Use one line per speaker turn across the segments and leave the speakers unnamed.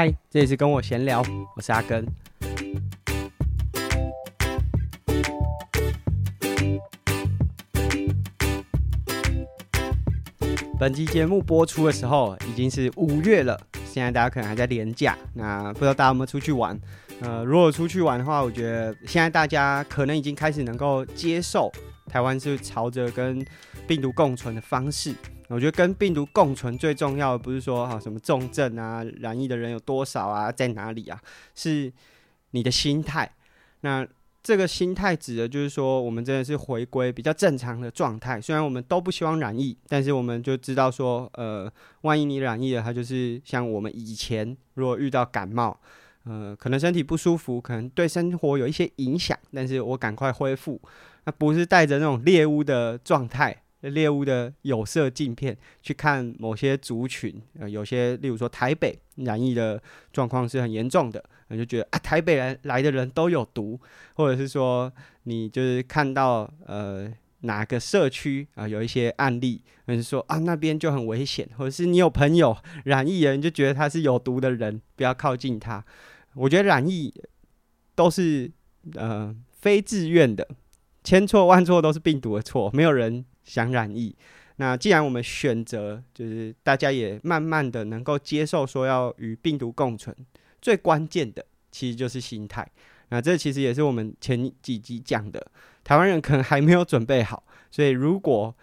嗨，这里是跟我闲聊，我是阿根。本期节目播出的时候已经是五月了，现在大家可能还在连假，那不知道大家有没有出去玩？呃，如果出去玩的话，我觉得现在大家可能已经开始能够接受台湾是朝着跟病毒共存的方式。我觉得跟病毒共存最重要的不是说哈什么重症啊、染疫的人有多少啊、在哪里啊，是你的心态。那这个心态指的就是说，我们真的是回归比较正常的状态。虽然我们都不希望染疫，但是我们就知道说，呃，万一你染疫了，它就是像我们以前如果遇到感冒，呃，可能身体不舒服，可能对生活有一些影响，但是我赶快恢复，那不是带着那种猎物的状态。猎物的有色镜片去看某些族群，呃，有些例如说台北染疫的状况是很严重的，你就觉得啊，台北来来的人都有毒，或者是说你就是看到呃哪个社区啊、有一些案例，或者是说啊那边就很危险，或者是你有朋友染疫人，就觉得他是有毒的人，不要靠近他。我觉得染疫都是呃非自愿的，千错万错都是病毒的错，没有人。想染疫，那既然我们选择，就是大家也慢慢的能够接受说要与病毒共存，最关键的其实就是心态。那这其实也是我们前几集讲的，台湾人可能还没有准备好，所以如果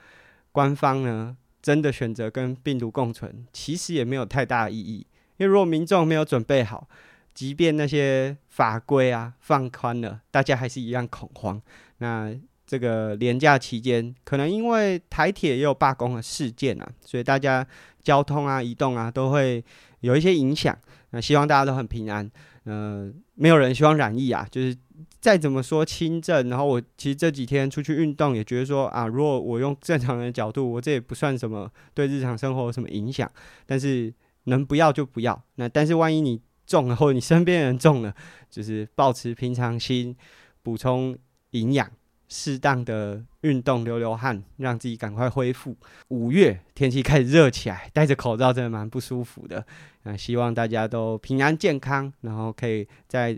官方呢真的选择跟病毒共存，其实也没有太大意义，因为如果民众没有准备好，即便那些法规啊放宽了，大家还是一样恐慌。那这个连假期间，可能因为台铁也有罢工的事件啊，所以大家交通啊、移动啊都会有一些影响。那希望大家都很平安。嗯、呃，没有人希望染疫啊。就是再怎么说轻症，然后我其实这几天出去运动也觉得说啊，如果我用正常人的角度，我这也不算什么对日常生活有什么影响。但是能不要就不要。那但是万一你中了，或者你身边人中了，就是保持平常心，补充营养。适当的运动，流流汗，让自己赶快恢复。五月天气开始热起来，戴着口罩真的蛮不舒服的。那希望大家都平安健康，然后可以在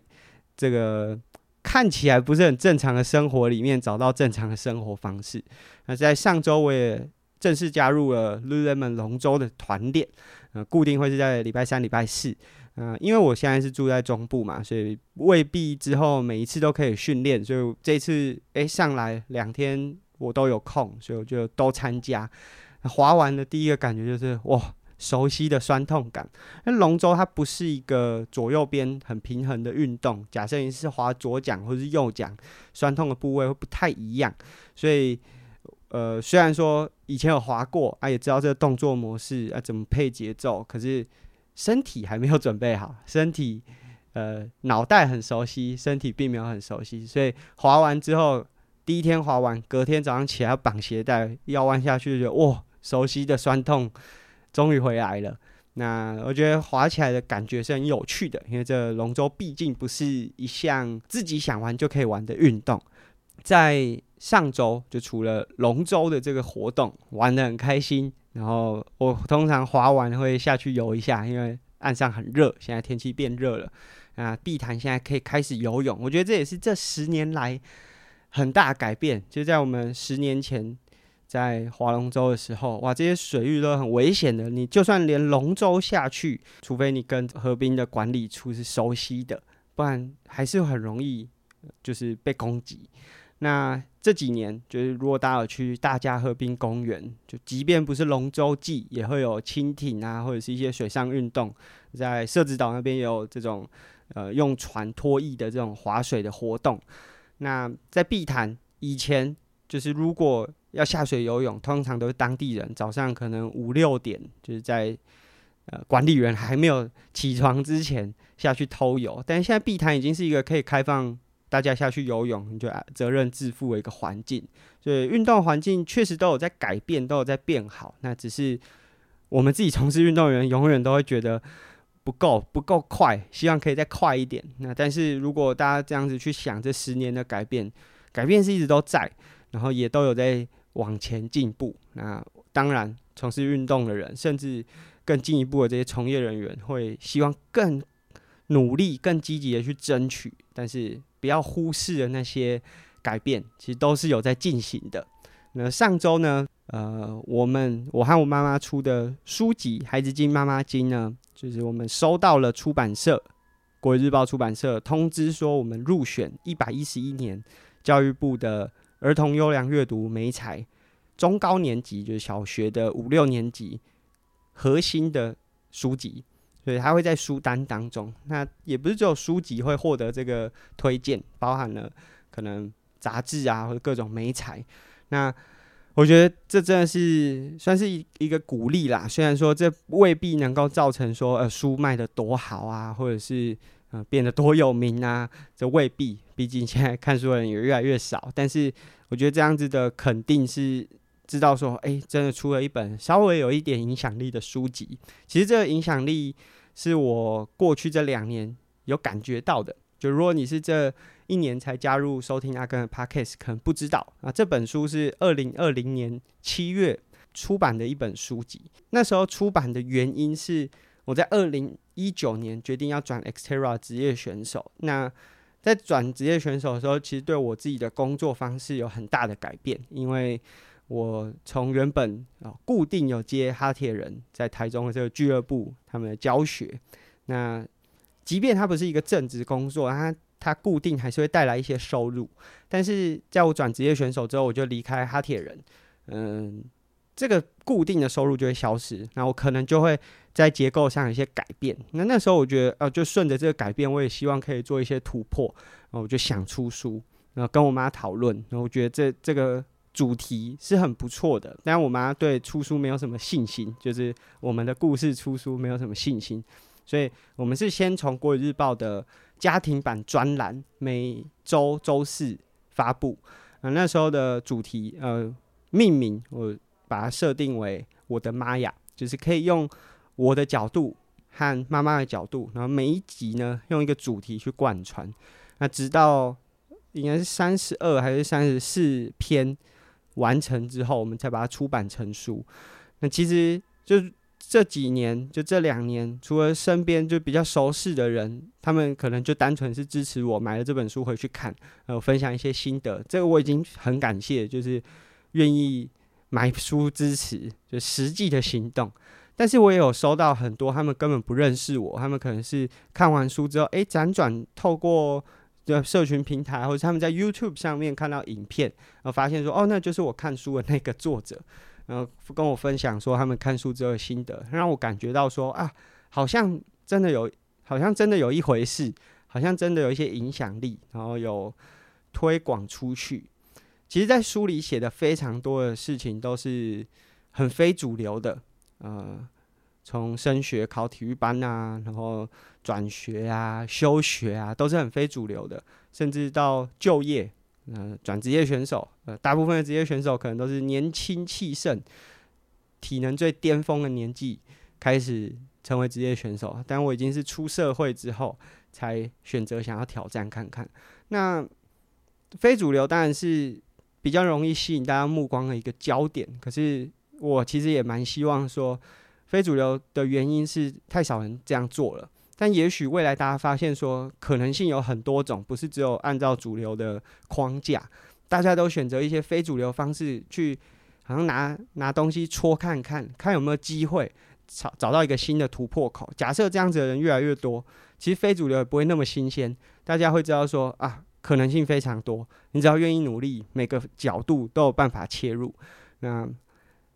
这个看起来不是很正常的生活里面找到正常的生活方式。那在上周我也正式加入了 Lululemon 龙舟的团练，呃，固定会是在礼拜三、礼拜四。嗯、因为我现在是住在中部嘛，所以未必之后每一次都可以训练，所以这次诶、上来两天我都有空，所以我就都参加。滑完的第一个感觉就是哇，熟悉的酸痛感。那龙舟它不是一个左右边很平衡的运动，假设你是滑左桨或是右桨，酸痛的部位会不太一样。所以呃，虽然说以前有滑过啊，也知道这个动作模式啊怎么配节奏，可是。身体还没有准备好，身体呃脑袋很熟悉，身体并没有很熟悉，所以滑完之后，第一天滑完，隔天早上起来绑鞋带，腰弯下去就哇，熟悉的酸痛终于回来了。那我觉得滑起来的感觉是很有趣的，因为这龙舟毕竟不是一项自己想玩就可以玩的运动。在上周就除了龙舟的这个活动玩得很开心。然后我通常滑完会下去游一下，因为岸上很热，现在天气变热了。啊，碧潭现在可以开始游泳，我觉得这也是这十年来很大改变。就在我们十年前在划龙舟的时候，哇，这些水域都很危险的。你就算连龙舟下去，除非你跟河滨的管理处是熟悉的，不然还是很容易就是被攻击。那这几年，就是如果大家有去大佳河滨公园，就即便不是龙舟季，也会有轻艇啊，或者是一些水上运动，在社子岛那边也有这种呃用船拖曳的这种划水的活动。那在碧潭以前，就是如果要下水游泳，通常都是当地人早上可能五六点，就是在呃管理员还没有起床之前下去偷游。但是现在碧潭已经是一个可以开放。大家下去游泳，你就责任自负的一个环境，所以运动环境确实都有在改变，都有在变好。那只是我们自己从事运动员，永远都会觉得不够，不够快，希望可以再快一点。那但是如果大家这样子去想，这十年的改变，改变是一直都在，然后也都有在往前进步。那当然，从事运动的人，甚至更进一步的这些从业人员会希望更努力、更积极的去争取，但是不要忽视的那些改变，其实都是有在进行的。那上周呢，呃，我们我和我妈妈出的书籍《孩子经妈妈经》呢，就是我们收到了出版社《国语日报》出版社通知说，我们入选一百一十一年教育部的儿童优良阅读美材中高年级，就是小学的五六年级核心的书籍。所以它会在书单当中，那也不是只有书籍会获得这个推荐，包含了可能杂志啊或者各种媒材。那我觉得这真的是算是一一个鼓励啦。虽然说这未必能够造成说呃书卖得多好啊，或者是呃变得多有名啊，这未必。毕竟现在看书的人也越来越少。但是我觉得这样子的肯定是。知道说，哎、真的出了一本稍微有一点影响力的书籍。其实这个影响力是我过去这两年有感觉到的。就如果你是这一年才加入收听阿根的 Podcast，可能不知道啊。这本书是二零二零年七月出版的一本书籍。那时候出版的原因是我在二零一九年决定要转 Xterra 职业选手。那在转职业选手的时候，其实对我自己的工作方式有很大的改变，因为我从原本啊固定有接哈铁人在台中的这个俱乐部他们的教学，那即便它不是一个正职工作，它它固定还是会带来一些收入。但是在我转职业选手之后，我就离开哈铁人，嗯，这个固定的收入就会消失，那我可能就会在结构上有一些改变。那那时候我觉得，呃，就顺着这个改变，我也希望可以做一些突破，然后我就想出书，然后跟我妈讨论，然后我觉得这这个。主题是很不错的，但我妈对出书没有什么信心，就是我们的故事出书没有什么信心，所以我们是先从国语日报的家庭版专栏每周周四发布。呃，那时候的主题呃命名，我把它设定为我的妈呀，就是可以用我的角度和妈妈的角度，然后每一集呢用一个主题去贯穿，那直到应该是三十二还是三十四篇。完成之后，我们才把它出版成书。那其实就这几年，就这两年，除了身边就比较熟识的人，他们可能就单纯是支持我买了这本书回去看，呃，分享一些心得。这个我已经很感谢，就是愿意买书支持，就实际的行动。但是我也有收到很多他们根本不认识我，他们可能是看完书之后，哎，辗转透过。对社群平台，或者他们在 YouTube 上面看到影片，然后发现说，哦，那就是我看书的那个作者，然后跟我分享说他们看书之后的心得，让我感觉到说啊，好像真的有，好像真的有一回事，好像真的有一些影响力，然后有推广出去。其实，在书里写的非常多的事情都是很非主流的，呃。从升学考体育班啊，然后转学啊、休学啊，都是很非主流的。甚至到就业，呃，转职业选手，呃，大部分的职业选手可能都是年轻气盛、体能最巅峰的年纪开始成为职业选手。但我已经是出社会之后才选择想要挑战看看。那非主流当然是比较容易吸引大家目光的一个焦点。可是我其实也蛮希望说。非主流的原因是太少人这样做了，但也许未来大家发现说可能性有很多种，不是只有按照主流的框架，大家都选择一些非主流方式去，好像拿拿东西戳看看，看有没有机会找找到一个新的突破口。假设这样子的人越来越多，其实非主流也不会那么新鲜，大家会知道说啊，可能性非常多，你只要愿意努力，每个角度都有办法切入。那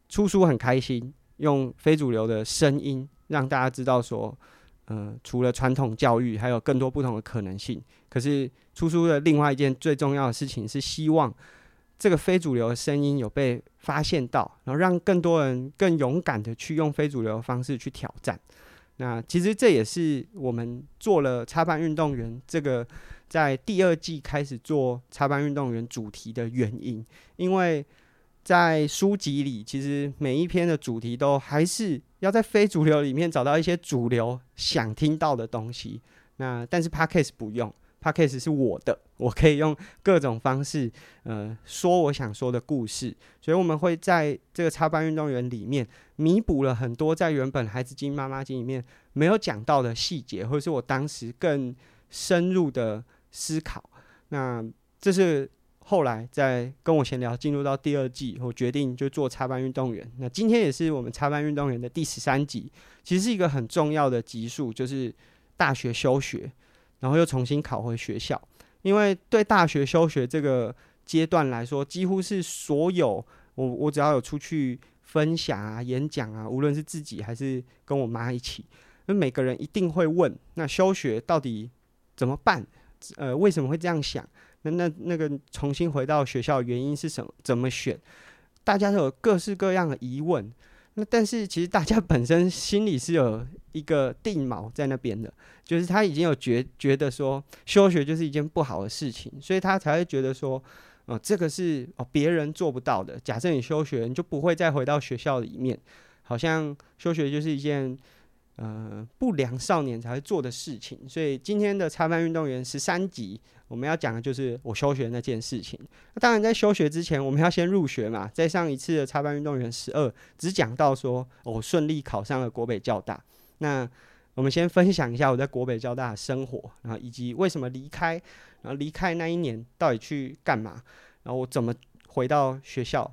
出书很开心。用非主流的声音让大家知道说，呃，除了传统教育，还有更多不同的可能性。可是出书的另外一件最重要的事情是，希望这个非主流的声音有被发现到，然后让更多人更勇敢的去用非主流的方式去挑战。那其实这也是我们做了插班运动员这个在第二季开始做插班运动员主题的原因，因为。在书籍里，其实每一篇的主题都还是要在非主流里面找到一些主流想听到的东西。那但是 Podcast 不用 Podcast 是我的，我可以用各种方式，呃，说我想说的故事。所以我们会在这个插班运动员里面弥补了很多在原本孩子经妈妈经里面没有讲到的细节，或者是我当时更深入的思考。那这是后来在跟我闲聊进入到第二季，我决定就做插班运动员。那今天也是我们插班运动员的第十三集，其实是一个很重要的集数，就是大学休学。然后又重新考回学校，因为对大学休学这个阶段来说，几乎是所有我我只要有出去分享啊、演讲啊，无论是自己还是跟我妈一起，那每个人一定会问：那休学到底怎么办？呃，为什么会这样想？那那那个重新回到学校的原因是什么？怎么选？大家都有各式各样的疑问。那但是其实大家本身心里是有一个定锚在那边的，就是他已经有觉觉得说休学就是一件不好的事情，所以他才会觉得说，哦、这个是哦别人做不到的。假设你休学，你就不会再回到学校里面，好像休学就是一件。呃，不良少年才会做的事情，所以今天的插班运动员十三集，我们要讲的就是我休学那件事情。那当然，在休学之前，我们要先入学嘛。在上一次的插班运动员十二，只讲到说我顺利考上了国北教大。那我们先分享一下我在国北交大的生活，然后以及为什么离开，然后离开那一年到底去干嘛，然后我怎么回到学校。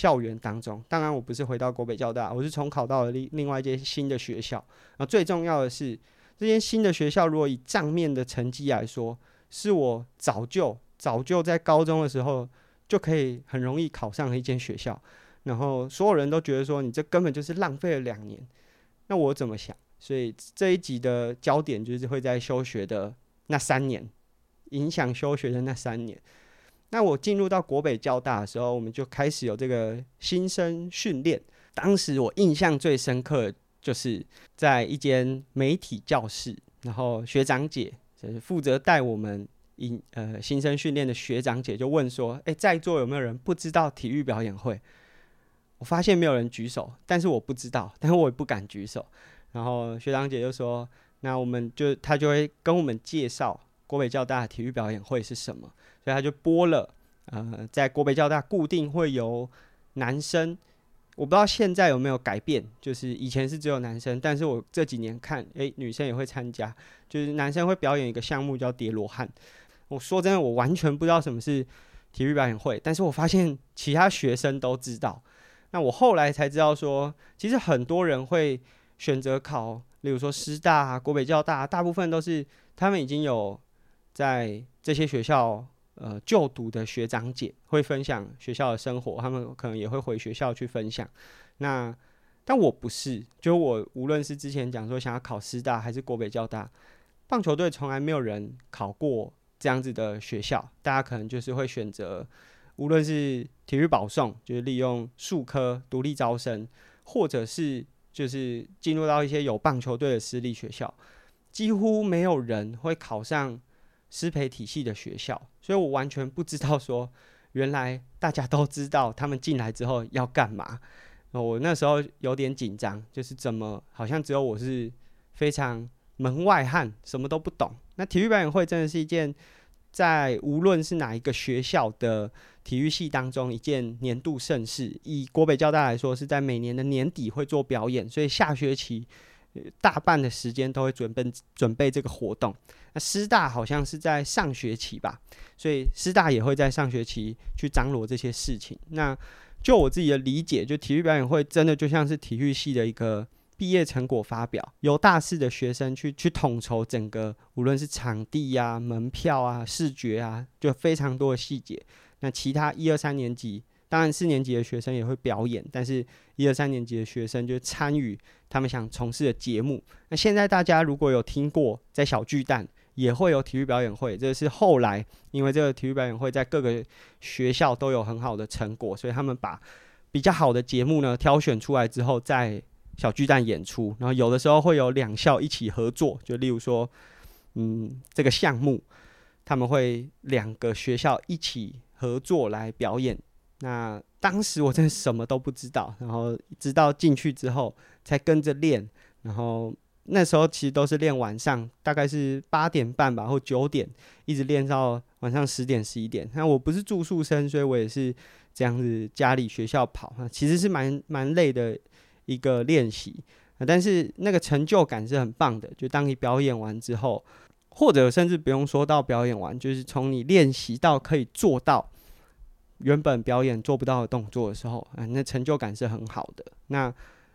校园当中，当然我不是回到国北交大，我是重考到了另另外一间新的学校。那最重要的是，这间新的学校如果以账面的成绩来说，是我早就早就在高中的时候就可以很容易考上的一间学校。然后所有人都觉得说，你这根本就是浪费了两年。那我怎么想？所以这一集的焦点就是会在休学的那三年，影响休学的那三年。那我进入到国北交大的时候，我们就开始有这个新生训练。当时我印象最深刻，就是在一间媒体教室，然后学长姐就是负责带我们引呃新生训练的学长姐就问说：“诶、欸，在座有没有人不知道体育表演会？”我发现没有人举手，但是我不知道，但是我也不敢举手。然后学长姐就说：“那我们就他就会跟我们介绍国北交大的体育表演会是什么。”所以他就播了，呃，在国北教大固定会有男生，我不知道现在有没有改变，就是以前是只有男生，但是我这几年看，诶、女生也会参加，就是男生会表演一个项目叫叠罗汉。我说真的，我完全不知道什么是体育表演会，但是我发现其他学生都知道。那我后来才知道说，其实很多人会选择考，例如说师大、国北教大，大部分都是他们已经有在这些学校。呃，就读的学长姐会分享学校的生活，他们可能也会回学校去分享。那但我不是，就我无论是之前讲说想要考师大还是国北交大，棒球队从来没有人考过这样子的学校。大家可能就是会选择，无论是体育保送，就是利用数科独立招生，或者是就是进入到一些有棒球队的私立学校，几乎没有人会考上。师培体系的学校，所以我完全不知道说，原来大家都知道他们进来之后要干嘛。我那时候有点紧张，就是怎么好像只有我是非常门外汉，什么都不懂。那体育表演会真的是一件在无论是哪一个学校的体育系当中一件年度盛事。以国北交大来说，是在每年的年底会做表演，所以下学期。大半的时间都会准备准备这个活动。那师大好像是在上学期吧，所以师大也会在上学期去张罗这些事情。那就我自己的理解，就体育表演会真的就像是体育系的一个毕业成果发表，由大四的学生去 去统筹整个，无论是场地呀、啊、门票啊、视觉啊，就非常多的细节。那其他一二三年级。当然，四年级的学生也会表演，但是一二三年级的学生就参与他们想从事的节目。那现在大家如果有听过，在小巨蛋也会有体育表演会，这是后来因为这个体育表演会在各个学校都有很好的成果，所以他们把比较好的节目呢挑选出来之后，在小巨蛋演出。然后有的时候会有两校一起合作，就例如说，嗯，这个项目他们会两个学校一起合作来表演。那当时我真的什么都不知道，然后直到进去之后才跟着练，然后那时候其实都是练晚上，大概是八点半吧，或九点，一直练到晚上十点十一点。那我不是住宿生，所以我也是这样子家里学校跑，那其实是蛮蛮累的一个练习。但是那个成就感是很棒的，就当你表演完之后，或者甚至不用说到表演完，就是从你练习到可以做到原本表演做不到的动作的时候，啊，那成就感是很好的。那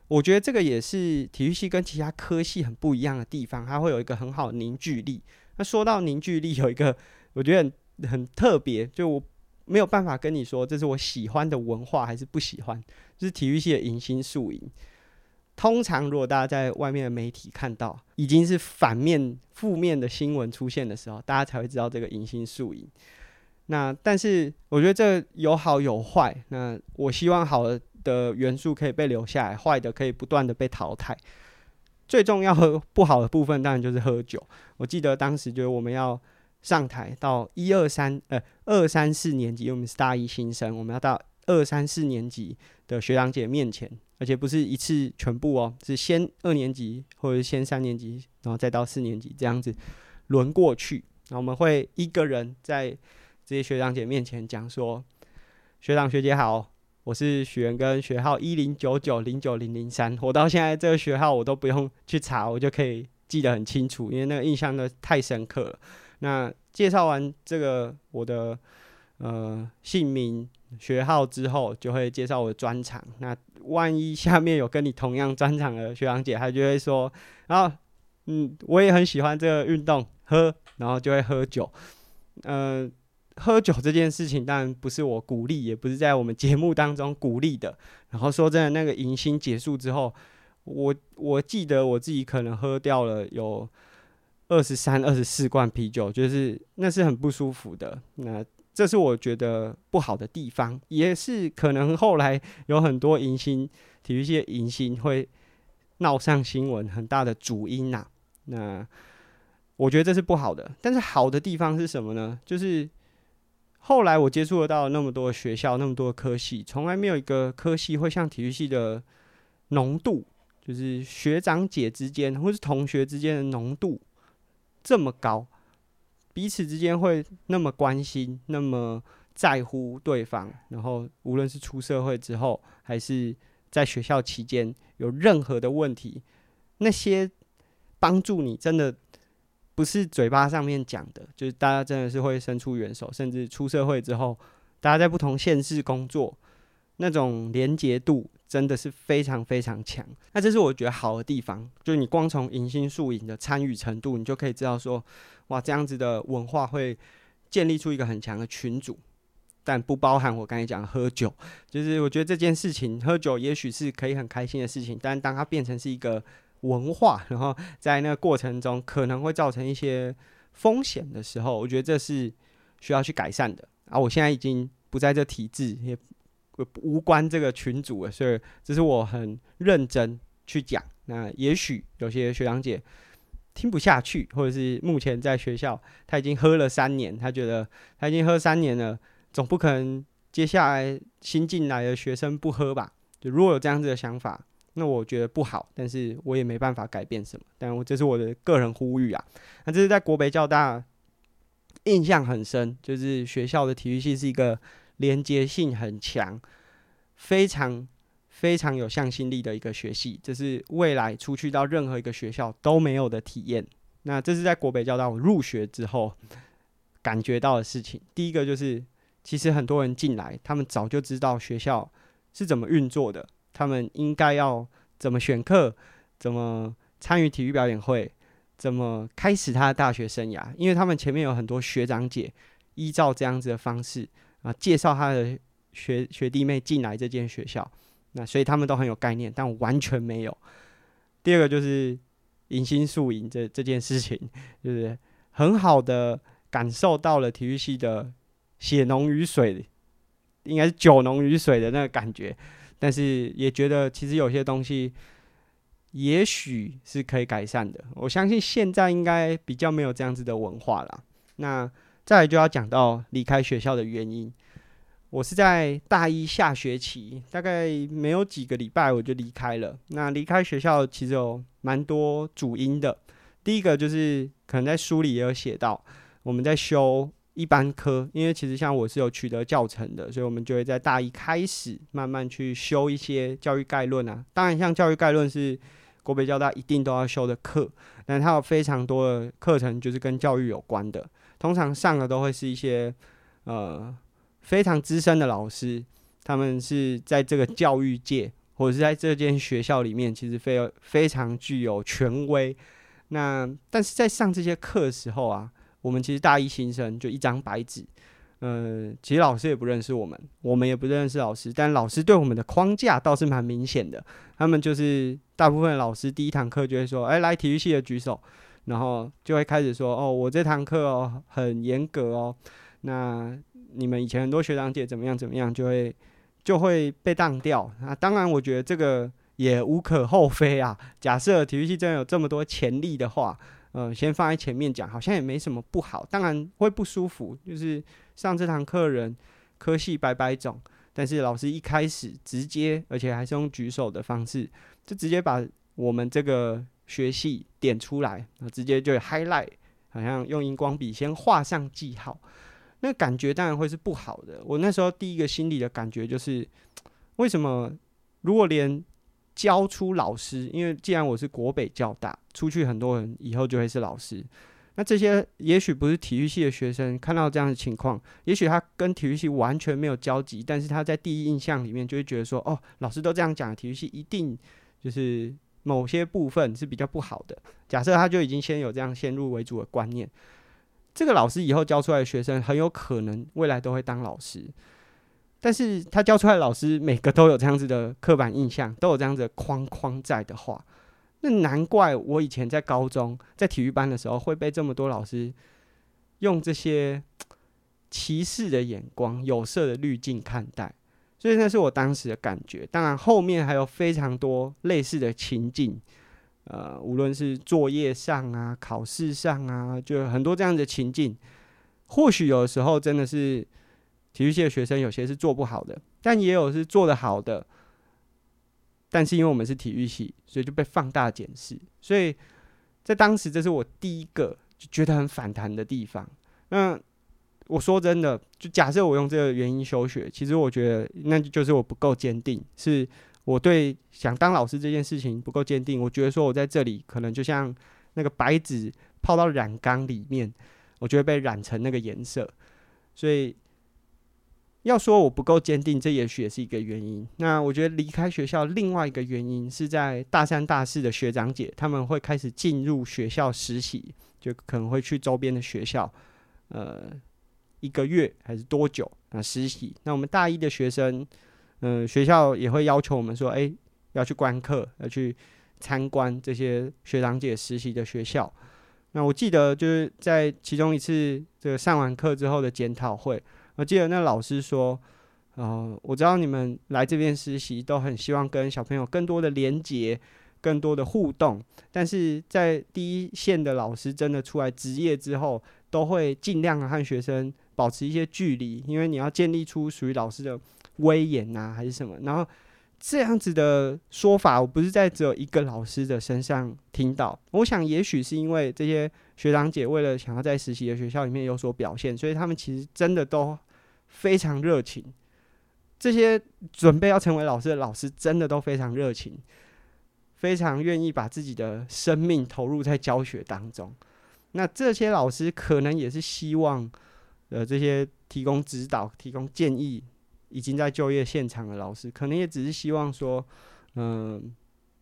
我觉得这个也是体育系跟其他科系很不一样的地方，它会有一个很好的凝聚力。那说到凝聚力，有一个 我觉得很很特别，就我没有办法跟你说这是我喜欢的文化还是不喜欢，就是体育系的迎新宿营。通常如果大家在外面的媒体看到已经是反面负面的新闻出现的时候，大家才会知道这个迎新宿营。那但是我觉得这有好有坏。那我希望好的。元素可以被留下来，坏的可以不断的被淘汰。最重要和不好的部分当然就是喝酒。我记得当时就是我们要上台到一二三呃二三四年级，因为我们是大一新生，我们要到二三四年级的学长姐面前，而且不是一次全部哦，是先二年级或者是先三年级，然后再到四年级这样子轮过去。那我们会一个人在这些学长姐面前讲说：“学长学姐好。”我是许元根，学号一零九九零九零零三。我到现在这个学号我都不用去查，我就可以记得很清楚，因为那个印象呢太深刻了。那介绍完这个我的呃姓名学号之后，就会介绍我的专长。那万一下面有跟你同样专长的学长姐，她就会说，然后嗯，我也很喜欢这个运动，喝，然后就会喝酒，嗯、喝酒这件事情当然不是我鼓励，也不是在我们节目当中鼓励的。然后说真的，那个迎新结束之后，我我记得我自己可能喝掉了有二十三、二十四罐啤酒，就是那是很不舒服的。那这是我觉得不好的地方，也是可能后来有很多迎新体育系的迎新会闹上新闻很大的主因呐。那我觉得这是不好的，但是好的地方是什么呢？就是。后来我接触得到那么多学校，那么多科系，从来没有一个科系会像体育系的浓度，就是学长姐之间或是同学之间的浓度这么高，彼此之间会那么关心，那么在乎对方。然后无论是出社会之后，还是在学校期间，有任何的问题，那些帮助你真的。不是嘴巴上面讲的，就是大家真的是会伸出援手，甚至出社会之后，大家在不同县市工作，那种连结度真的是非常非常强。那这是我觉得好的地方，就是你光从迎新树影的参与程度，你就可以知道说，哇，这样子的文化会建立出一个很强的群组，但不包含我刚才讲喝酒。就是我觉得这件事情，喝酒也许是可以很开心的事情，但当它变成是一个。文化，然后在那个过程中可能会造成一些风险的时候，我觉得这是需要去改善的。啊，我现在已经不在这体制，也无关这个群组了，所以这是我很认真去讲。那也许有些学长姐听不下去，或者是目前在学校他已经喝了三年，他觉得他已经喝三年了，总不可能接下来新进来的学生不喝吧？就如果有这样子的想法。那我觉得不好，但是我也没办法改变什么。但我这是我的个人呼吁啊。那这是在国北教大印象很深，就是学校的体育系是一个连接性很强、非常非常有向心力的一个学系，这是未来出去到任何一个学校都没有的体验。那这是在国北教大我入学之后感觉到的事情。第一个就是，其实很多人进来，他们早就知道学校是怎么运作的。他们应该要怎么选课，怎么参与体育表演会，怎么开始他的大学生涯？因为他们前面有很多学长姐依照这样子的方式啊，介绍他的学学弟妹进来这间学校，那所以他们都很有概念，但我完全没有。第二个就是迎新宿营这这件事情，就是很好的感受到了体育系的血浓于水，应该是酒浓于水的那个感觉。但是也觉得其实有些东西也许是可以改善的。我相信现在应该比较没有这样子的文化了。那再来就要讲到离开学校的原因。我是在大一下学期，大概没有几个礼拜我就离开了。那离开学校其实有蛮多主因的。第一个就是可能在书里也有写到，我们在修一般科，因为其实像我是有取得教程的，所以我们就会在大一开始慢慢去修一些教育概论啊。当然，像教育概论是国北交大一定都要修的课，但它有非常多的课程就是跟教育有关的，通常上的都会是一些呃非常资深的老师，他们是在这个教育界或者是在这间学校里面，其实非非常具有权威。那但是在上这些课的时候啊，我们其实大一新生就一张白纸，嗯，其实老师也不认识我们，我们也不认识老师，但老师对我们的框架倒是蛮明显的。他们就是大部分老师第一堂课就会说：“哎，来体育系的举手。”然后就会开始说：“哦，我这堂课哦很严格哦，那你们以前很多学长姐怎么样怎么样，就会就会被当掉。”那当然，我觉得这个。也无可厚非啊。假设体育系真的有这么多潜力的话，呃，先放在前面讲，好像也没什么不好。当然会不舒服，就是上这堂课人科系百百种，但是老师一开始直接，而且还是用举手的方式，就直接把我们这个学系点出来，直接就 highlight，好像用荧光笔先画上记号，那感觉当然会是不好的。我那时候第一个心里的感觉就是，为什么如果连教出老师，因为既然我是国北教大，出去很多人以后就会是老师。那这些也许不是体育系的学生看到这样的情况，也许他跟体育系完全没有交集，但是他在第一印象里面就会觉得说，哦，老师都这样讲，体育系一定就是某些部分是比较不好的。假设他就已经先有这样先入为主的观念，这个老师以后教出来的学生很有可能未来都会当老师。但是他教出来的老师每个都有这样子的刻板印象，都有这样子框框在的话，那难怪我以前在高中在体育班的时候会被这么多老师用这些歧视的眼光、有色的滤镜看待，所以那是我当时的感觉。当然后面还有非常多类似的情境，呃，无论是作业上啊、考试上啊，就很多这样的情境，或许有的时候真的是。体育系的学生有些是做不好的，但也有是做得好的。但是因为我们是体育系，所以就被放大检视。所以在当时，这是我第一个就觉得很反弹的地方。那我说真的，就假设我用这个原因休学，其实我觉得那就是我不够坚定，是我对想当老师这件事情不够坚定。我觉得说我在这里可能就像那个白纸泡到染缸里面，我就会被染成那个颜色，所以。要说我不够坚定，这也许也是一个原因。那我觉得离开学校另外一个原因是在大三、大四的学长姐他们会开始进入学校实习，就可能会去周边的学校，呃，一个月还是多久啊实习？那我们大一的学生，嗯、学校也会要求我们说，诶，要去观课，要去参观这些学长姐实习的学校。那我记得就是在其中一次这个上完课之后的检讨会。我记得那老师说：“呃，我知道你们来这边实习都很希望跟小朋友更多的连接、更多的互动，但是在第一线的老师真的出来职业之后，都会尽量和学生保持一些距离，因为你要建立出属于老师的威严啊，还是什么。然后这样子的说法，我不是在只有一个老师的身上听到。我想，也许是因为这些学长姐为了想要在实习的学校里面有所表现，所以他们其实真的都。”非常热情，这些准备要成为老师的老师真的都非常热情，非常愿意把自己的生命投入在教学当中。那这些老师可能也是希望，呃，这些提供指导、提供建议，已经在就业现场的老师，可能也只是希望说，嗯、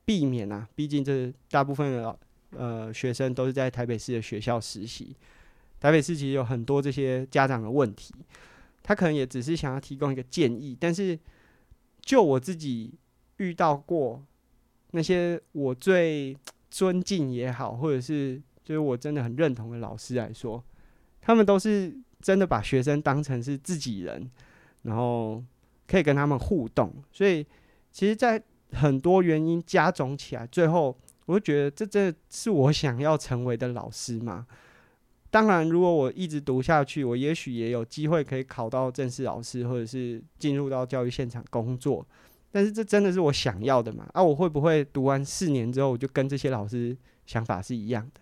避免啊，毕竟这大部分的老呃学生都是在台北市的学校实习，台北市其实有很多这些家长的问题。他可能也只是想要提供一个建议，但是就我自己遇到过那些我最尊敬也好，或者是就是我真的很认同的老师来说，他们都是真的把学生当成是自己人，然后可以跟他们互动。所以，其实，在很多原因加总起来，最后我就觉得这真的是我想要成为的老师嘛？当然，如果我一直读下去，我也许也有机会可以考到正式老师，或者是进入到教育现场工作。但是这真的是我想要的嘛？啊，我会不会读完四年之后，我就跟这些老师想法是一样的？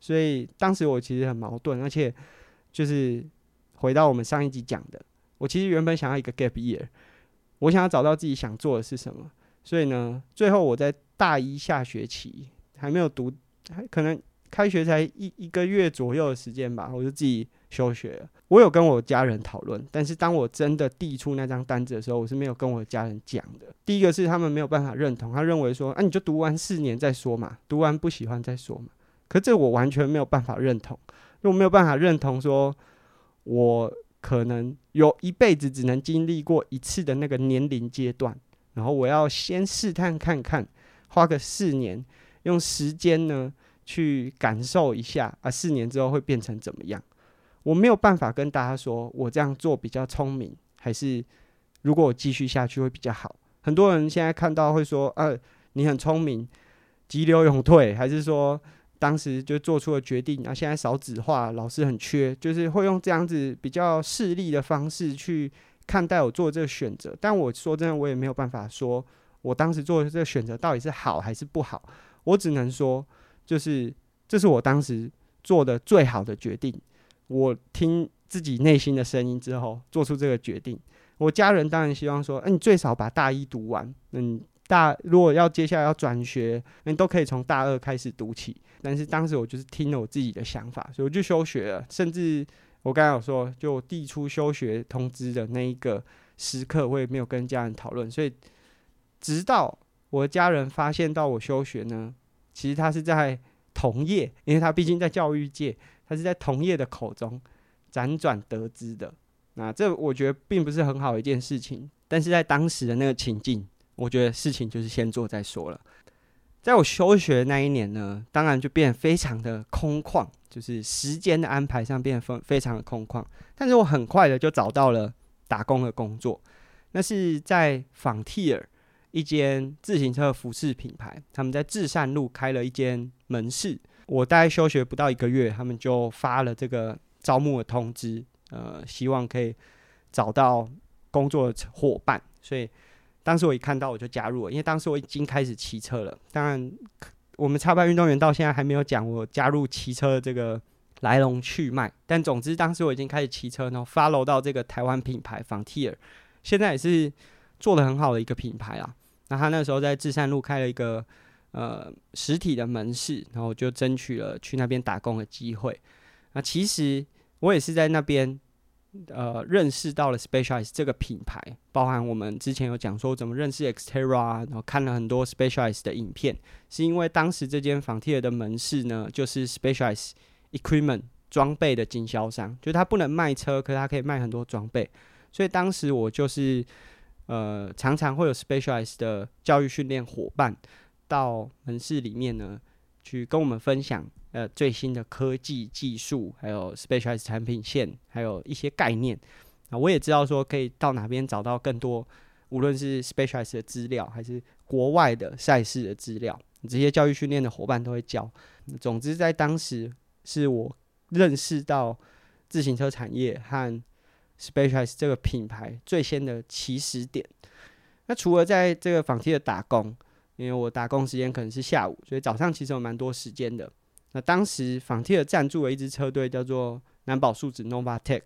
所以当时我其实很矛盾，而且就是回到我们上一集讲的，我其实原本想要一个 gap year，我想要找到自己想做的是什么。所以呢，最后我在大一下学期还没有读，还可能。开学才一一个月左右的时间吧，我就自己休学了。我有跟我家人讨论，但是当我真的递出那张单子的时候，我是没有跟我家人讲的。第一个是他们没有办法认同，他认为说，啊，你就读完四年再说嘛，读完不喜欢再说嘛。可这我完全没有办法认同，因为我没有办法认同说，我可能有一辈子只能经历过一次的那个年龄阶段，然后我要先试探看看，花个四年，用时间呢。去感受一下啊，四年之后会变成怎么样？我没有办法跟大家说，我这样做比较聪明，还是如果我继续下去会比较好。很多人现在看到会说，啊，你很聪明，急流勇退，还是说当时就做出了决定，啊，现在少子化，老师很缺，就是会用这样子比较势利的方式去看待我做这个选择。但我说真的，我也没有办法说我当时做的这个选择到底是好还是不好，我只能说。就是，这是我当时做的最好的决定。我听自己内心的声音之后，做出这个决定。我家人当然希望说，哎，你最少把大一读完。嗯，大如果要接下来要转学，你都可以从大二开始读起。但是当时我就是听了我自己的想法，所以我就休学了。甚至我刚才有说，就递出休学通知的那一个时刻，我也没有跟家人讨论。所以直到我的家人发现到我休学呢。其实他是在同业，因为他毕竟在教育界，他是在同业的口中辗转得知的。那这我觉得并不是很好一件事情，但是在当时的那个情境，我觉得事情就是先做再说了。在我休学那一年呢，当然就变得非常的空旷，就是时间的安排上变得非非常的空旷。但是我很快的就找到了打工的工作，那是在 Frontier。一间自行车服饰品牌，他们在至善路开了一间门市。我大概休学不到一个月，他们就发了这个招募的通知，呃，希望可以找到工作的伙伴。所以当时我一看到我就加入了，因为当时我已经开始骑车了。当然，我们插班运动员到现在还没有讲我加入骑车的这个来龙去脉。但总之，当时我已经开始骑车，然后 follow 到这个台湾品牌 Frontier，现在也是做得很好的一个品牌啊。那他那时候在至善路开了一个呃实体的门市，然后就争取了去那边打工的机会。那其实我也是在那边呃认识到了 Specialize 这个品牌，包含我们之前有讲说怎么认识 Xterra，然后看了很多 Specialize 的影片，是因为当时这间房贴的门市呢，就是 Specialize Equipment 装备的经销商，就是他不能卖车，可是他可以卖很多装备，所以当时我就是。呃，常常会有 Specialize 的教育训练伙伴到门市里面呢，去跟我们分享呃最新的科技技术，还有 Specialized 产品线，还有一些概念。啊，我也知道说可以到哪边找到更多，无论是 Specialized 的资料，还是国外的赛事的资料，这些教育训练的伙伴都会教。总之，在当时是我认识到自行车产业和。Specialized 这个品牌最先的起始点。那除了在这个 Frontier 打工，因为我打工时间可能是下午，所以早上其实有蛮多时间的。那当时 Frontier 赞助了一支车队，叫做南宝树脂 Novatec。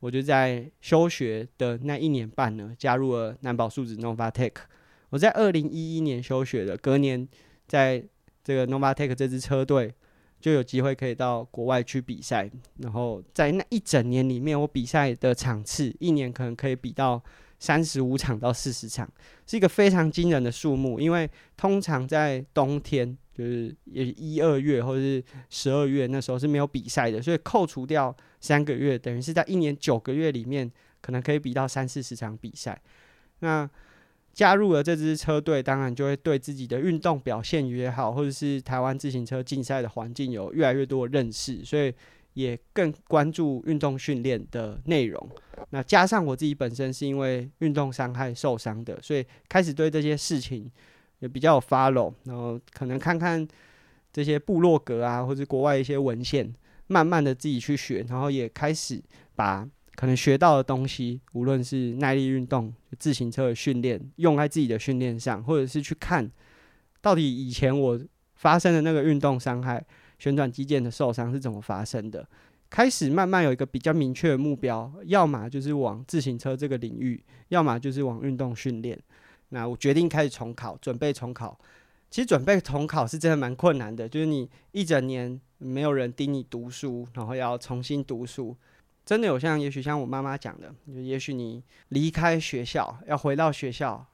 我就在休学的那一年半呢，加入了南宝树脂 Novatec。我在二零一一年休学的，隔年在这个 Novatec 这支车队。就有机会可以到国外去比赛，然后在那一整年里面，我比赛的场次一年可能可以比到三十五场到四十场，是一个非常惊人的数目。因为通常在冬天，就是也一二月或者是十二月那时候是没有比赛的，所以扣除掉三个月，等于是在一年九个月里面，可能可以比到三四十场比赛。那加入了这支车队，当然就会对自己的运动表现也好，或者是台湾自行车竞赛的环境有越来越多的认识，所以也更关注运动训练的内容。那加上我自己本身是因为运动伤害受伤的，所以开始对这些事情也比较有 follow，然后可能看看这些部落格啊，或者国外一些文献，慢慢的自己去学，然后也开始把可能学到的东西，无论是耐力运动、自行车的训练，用在自己的训练上，或者是去看到底以前我发生的那个运动伤害、旋转肌腱的受伤是怎么发生的。开始慢慢有一个比较明确的目标，要么就是往自行车这个领域，要么就是往运动训练。那我决定开始重考，准备重考。其实准备重考是真的蛮困难的，就是你一整年没有人盯你读书，然后要重新读书，真的有像也许像我妈妈讲的，就也许你离开学校要回到学校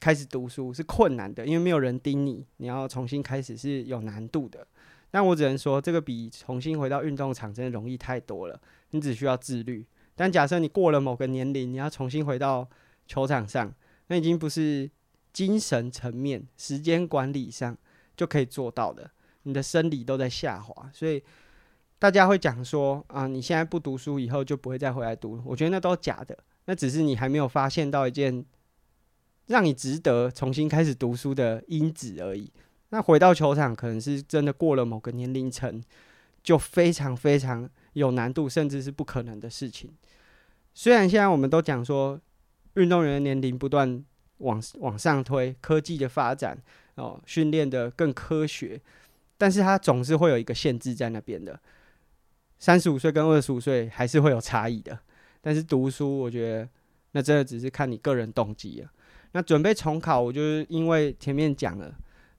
开始读书是困难的，因为没有人盯你，你要重新开始是有难度的。但我只能说，这个比重新回到运动场真的容易太多了。你只需要自律。但假设你过了某个年龄，你要重新回到球场上，那已经不是精神层面、时间管理上就可以做到的。你的生理都在下滑，所以大家会讲说啊，你现在不读书，以后就不会再回来读。我觉得那都是假的，那只是你还没有发现到一件让你值得重新开始读书的因子而已。那回到球场，可能是真的过了某个年龄层，就非常非常有难度，甚至是不可能的事情。虽然现在我们都讲说，运动员的年龄不断往往上推，科技的发展哦，训练的更科学，但是它总是会有一个限制在那边的。三十五岁跟二十五岁还是会有差异的。但是读书，我觉得那真的只是看你个人动机了。那准备重考，我就是因为前面讲了。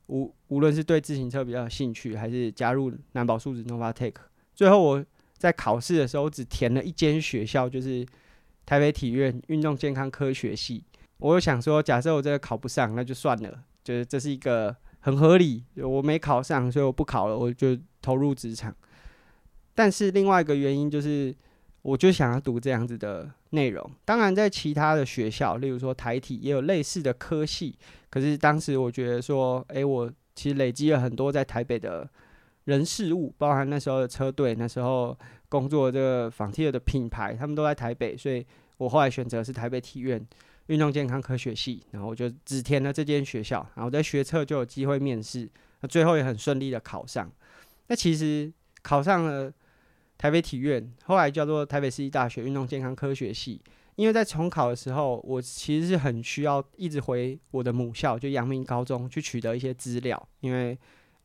无无论是对自行车比较有兴趣，还是加入蓝宝数字 Novatec，最后我在考试的时候只填了一间学校，就是台北体院运动健康科学系。我有想说，假设我这个考不上，那就算了，就是这是一个很合理。我没考上，所以我不考了，我就投入职场。但是另外一个原因就是，我就想要读这样子的内容。当然，在其他的学校，例如说台体，也有类似的科系。可是当时我觉得说，诶，我其实累积了很多在台北的人事物，包含那时候的车队，那时候工作这个 Frontier 的品牌，他们都在台北，所以我后来选择是台北体院运动健康科学系，然后我就只填了这间学校，然后在学测就有机会面试，那最后也很顺利的考上。那其实考上了台北体院，后来叫做台北市立大学运动健康科学系。因为在重考的时候，我其实是很需要一直回我的母校，就阳明高中去取得一些资料。因为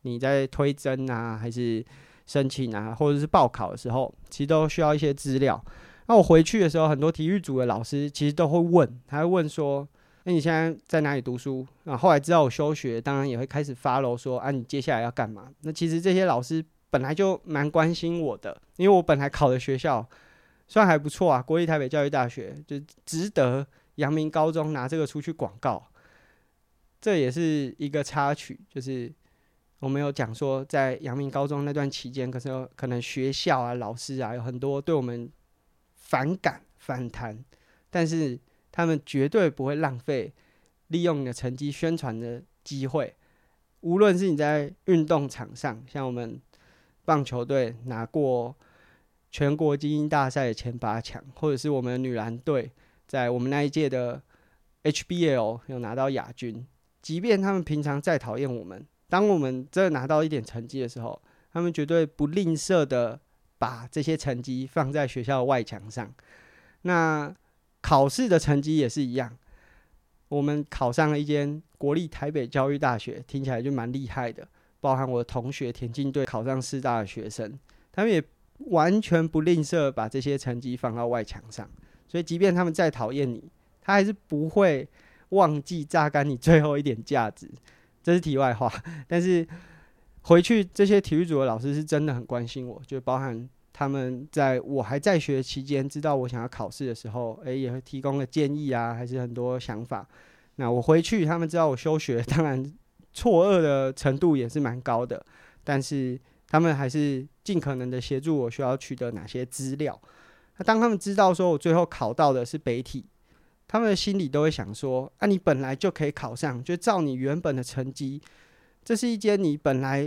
你在推甄啊，还是申请啊，或者是报考的时候，其实都需要一些资料。那我回去的时候，很多体育组的老师其实都会问，他会问说：“那你现在在哪里读书？”那后来知道我休学，当然也会开始 follow 说：“啊，你接下来要干嘛？”那其实这些老师本来就蛮关心我的，因为我本来考的学校。算还不错啊，国立台北教育大学就值得阳明高中拿这个出去广告，这也是一个插曲。就是我们有讲说，在阳明高中那段期间，可是可能学校啊、老师啊有很多对我们反感、反弹，但是他们绝对不会浪费利用你的成绩宣传的机会。无论是你在运动场上，像我们棒球队拿过。全国精英大赛的前八强，或者是我们女篮队在我们那一届的 HBL 有拿到亚军。即便他们平常再讨厌我们，当我们真的拿到一点成绩的时候，他们绝对不吝啬的把这些成绩放在学校的外墙上。那考试的成绩也是一样，我们考上了一间国立台北教育大学，听起来就蛮厉害的。包含我的同学田径队考上师大的学生，他们也。完全不吝啬把这些成绩放到外墙上，所以即便他们再讨厌你，他还是不会忘记榨干你最后一点价值。这是题外话，但是回去这些体育组的老师是真的很关心我，就包含他们在我还在学期间，知道我想要考试的时候，诶，也会提供了建议啊，还是很多想法。那我回去，他们知道我休学，当然错愕的程度也是蛮高的，但是。他们还是尽可能的协助我，需要取得哪些资料。那当他们知道说我最后考到的是北体，他们的心里都会想说：啊，你本来就可以考上，就照你原本的成绩，这是一间你本来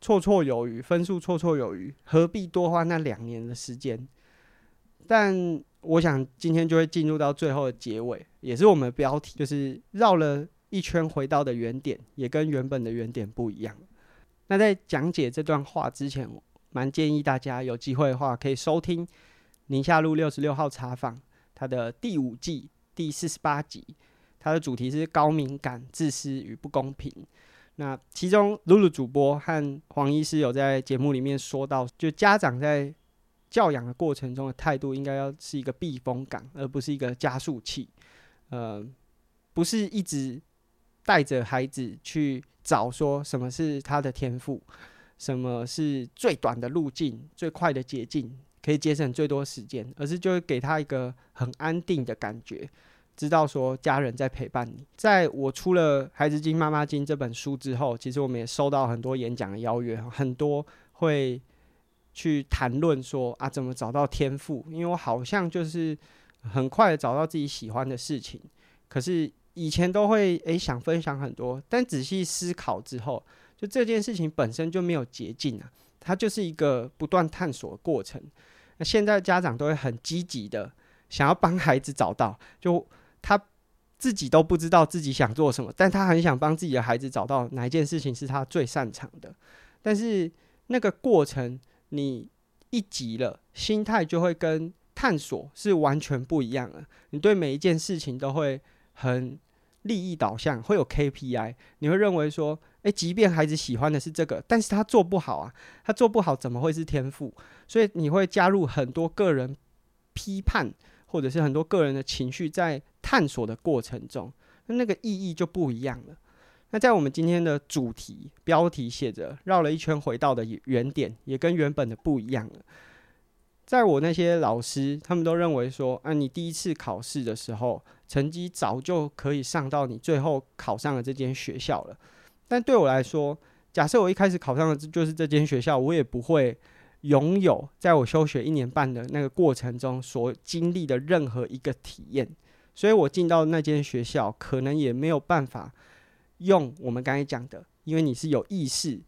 绰绰有余，分数绰绰有余，何必多花那两年的时间？但我想今天就会进入到最后的结尾，也是我们的标题，就是绕了一圈回到的原点，也跟原本的原点不一样。那在讲解这段话之前，蛮建议大家有机会的话，可以收听宁夏路六十六号茶坊它的第五季第四十八集，它的主题是高敏感、自私与不公平。那其中露露主播和黄医师有在节目里面说到，就家长在教养的过程中的态度，应该要是一个避风港，而不是一个加速器。呃，不是一直带着孩子去找说什么是他的天赋，什么是最短的路径、最快的捷径，可以节省最多时间，而是就会给他一个很安定的感觉。知道说家人在陪伴你。在我出了《孩子经妈妈经》这本书之后，其实我们也收到很多演讲的邀约，很多会去谈论说啊，怎么找到天赋？因为我好像就是很快的找到自己喜欢的事情，可是以前都会诶、想分享很多，但仔细思考之后，就这件事情本身就没有捷径啊，它就是一个不断探索的过程。那现在家长都会很积极的想要帮孩子找到，就。他自己都不知道自己想做什么，但他很想帮自己的孩子找到哪一件事情是他最擅长的。但是那个过程，你一急了，心态就会跟探索是完全不一样的。你对每一件事情都会很利益导向，会有 KPI。你会认为说，诶，即便孩子喜欢的是这个，但是他做不好啊，他做不好怎么会是天赋？所以你会加入很多个人批判。或者是很多个人的情绪在探索的过程中，那那个意义就不一样了。那在我们今天的主题标题写着“绕了一圈回到的原点”，也跟原本的不一样了。在我那些老师，他们都认为说，啊，你第一次考试的时候，成绩早就可以上到你最后考上了这间学校了。但对我来说，假设我一开始考上的就是这间学校，我也不会。拥有在我休学一年半的那个过程中所经历的任何一个体验，所以我进到那间学校，可能也没有办法用我们刚才讲的，因为你是有意识、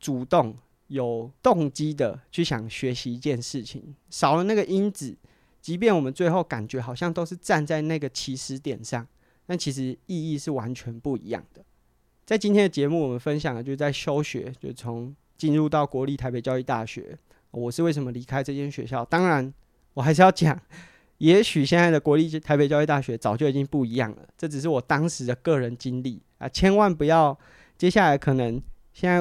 主动、有动机的去想学习一件事情，少了那个因子，即便我们最后感觉好像都是站在那个起始点上，但其实意义是完全不一样的。在今天的节目，我们分享的就是在休学，就从。进入到国立台北教育大学，我是为什么离开这间学校？当然，我还是要讲，也许现在的国立台北教育大学早就已经不一样了。这只是我当时的个人经历啊，千万不要。接下来可能现在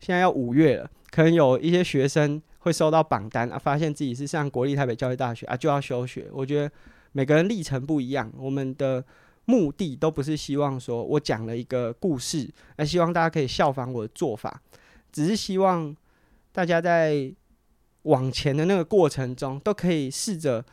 现在要五月了，可能有一些学生会收到榜单啊，发现自己是上国立台北教育大学啊，就要休学。我觉得每个人历程不一样，我们的目的都不是希望说我讲了一个故事，而希望大家可以效仿我的做法。只是希望大家在往前的那个过程中，都可以试着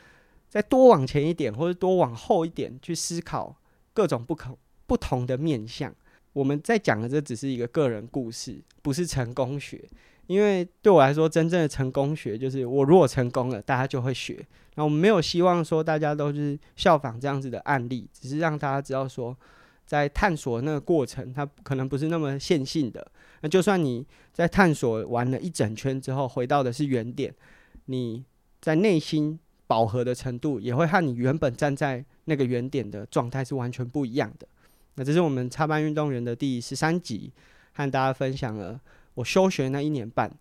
再多往前一点，或者多往后一点去思考各种不可不同的面向。我们在讲的这只是一个个人故事，不是成功学。因为对我来说，真正的成功学就是我如果成功了，大家就会学。那我们没有希望说大家都是效仿这样子的案例，只是让大家知道说，在探索那个过程，它可能不是那么线性的。那就算你在探索完了一整圈之后，回到的是原点，你在内心饱和的程度，也会和你原本站在那个原点的状态是完全不一样的。那这是我们插班运动员的第十三集，和大家分享了我休学那一年半。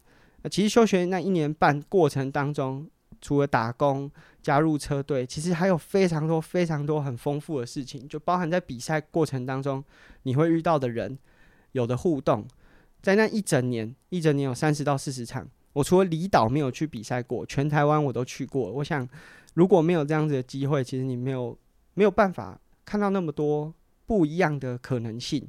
那其实休学那一年半过程当中，除了打工、加入车队，其实还有非常多、非常多很丰富的事情，就包含在比赛过程当中你会遇到的人。有的互动，在那一整年，一整年有三十到四十场。我除了离岛没有去比赛过，全台湾我都去过。我想，如果没有这样子的机会，其实你没有没有办法看到那么多不一样的可能性。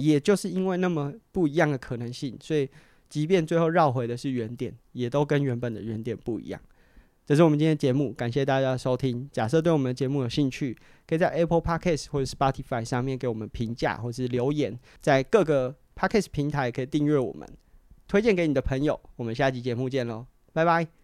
也就是因为那么不一样的可能性，所以即便最后绕回的是原点，也都跟原本的原点不一样。这是我们今天的节目，感谢大家的收听。假设对我们的节目有兴趣，可以在 Apple Podcast 或者 Spotify 上面给我们评价或是留言，在各个 Podcast 平台可以订阅我们，推荐给你的朋友。我们下期节目见喽，拜拜。